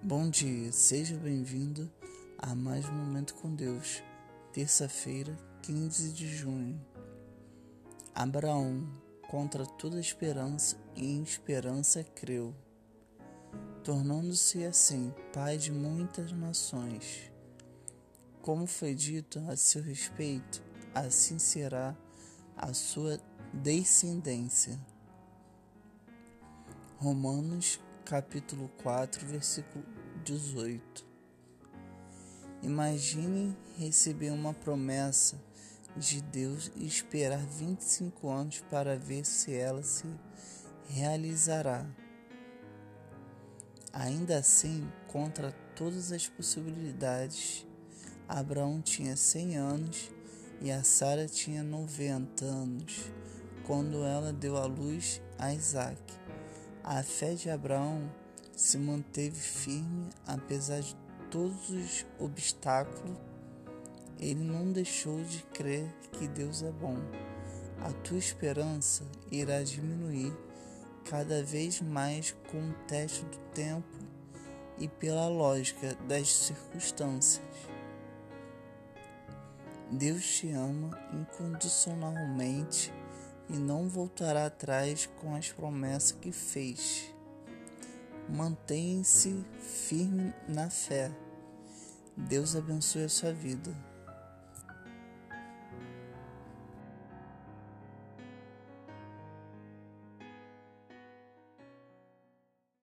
Bom dia, seja bem-vindo a mais um Momento com Deus, terça-feira, 15 de junho. Abraão, contra toda esperança e em esperança creu, tornando-se assim pai de muitas nações. Como foi dito a seu respeito, assim será a sua descendência. Romanos capítulo 4, versículo 18. Imagine receber uma promessa de Deus e esperar 25 anos para ver se ela se realizará. Ainda assim, contra todas as possibilidades, Abraão tinha 100 anos e a Sara tinha 90 anos quando ela deu à luz a Isaac. A fé de Abraão se manteve firme apesar de todos os obstáculos. Ele não deixou de crer que Deus é bom. A tua esperança irá diminuir cada vez mais com o teste do tempo e pela lógica das circunstâncias. Deus te ama incondicionalmente e não voltará atrás com as promessas que fez. Mantenha-se firme na fé. Deus abençoe a sua vida.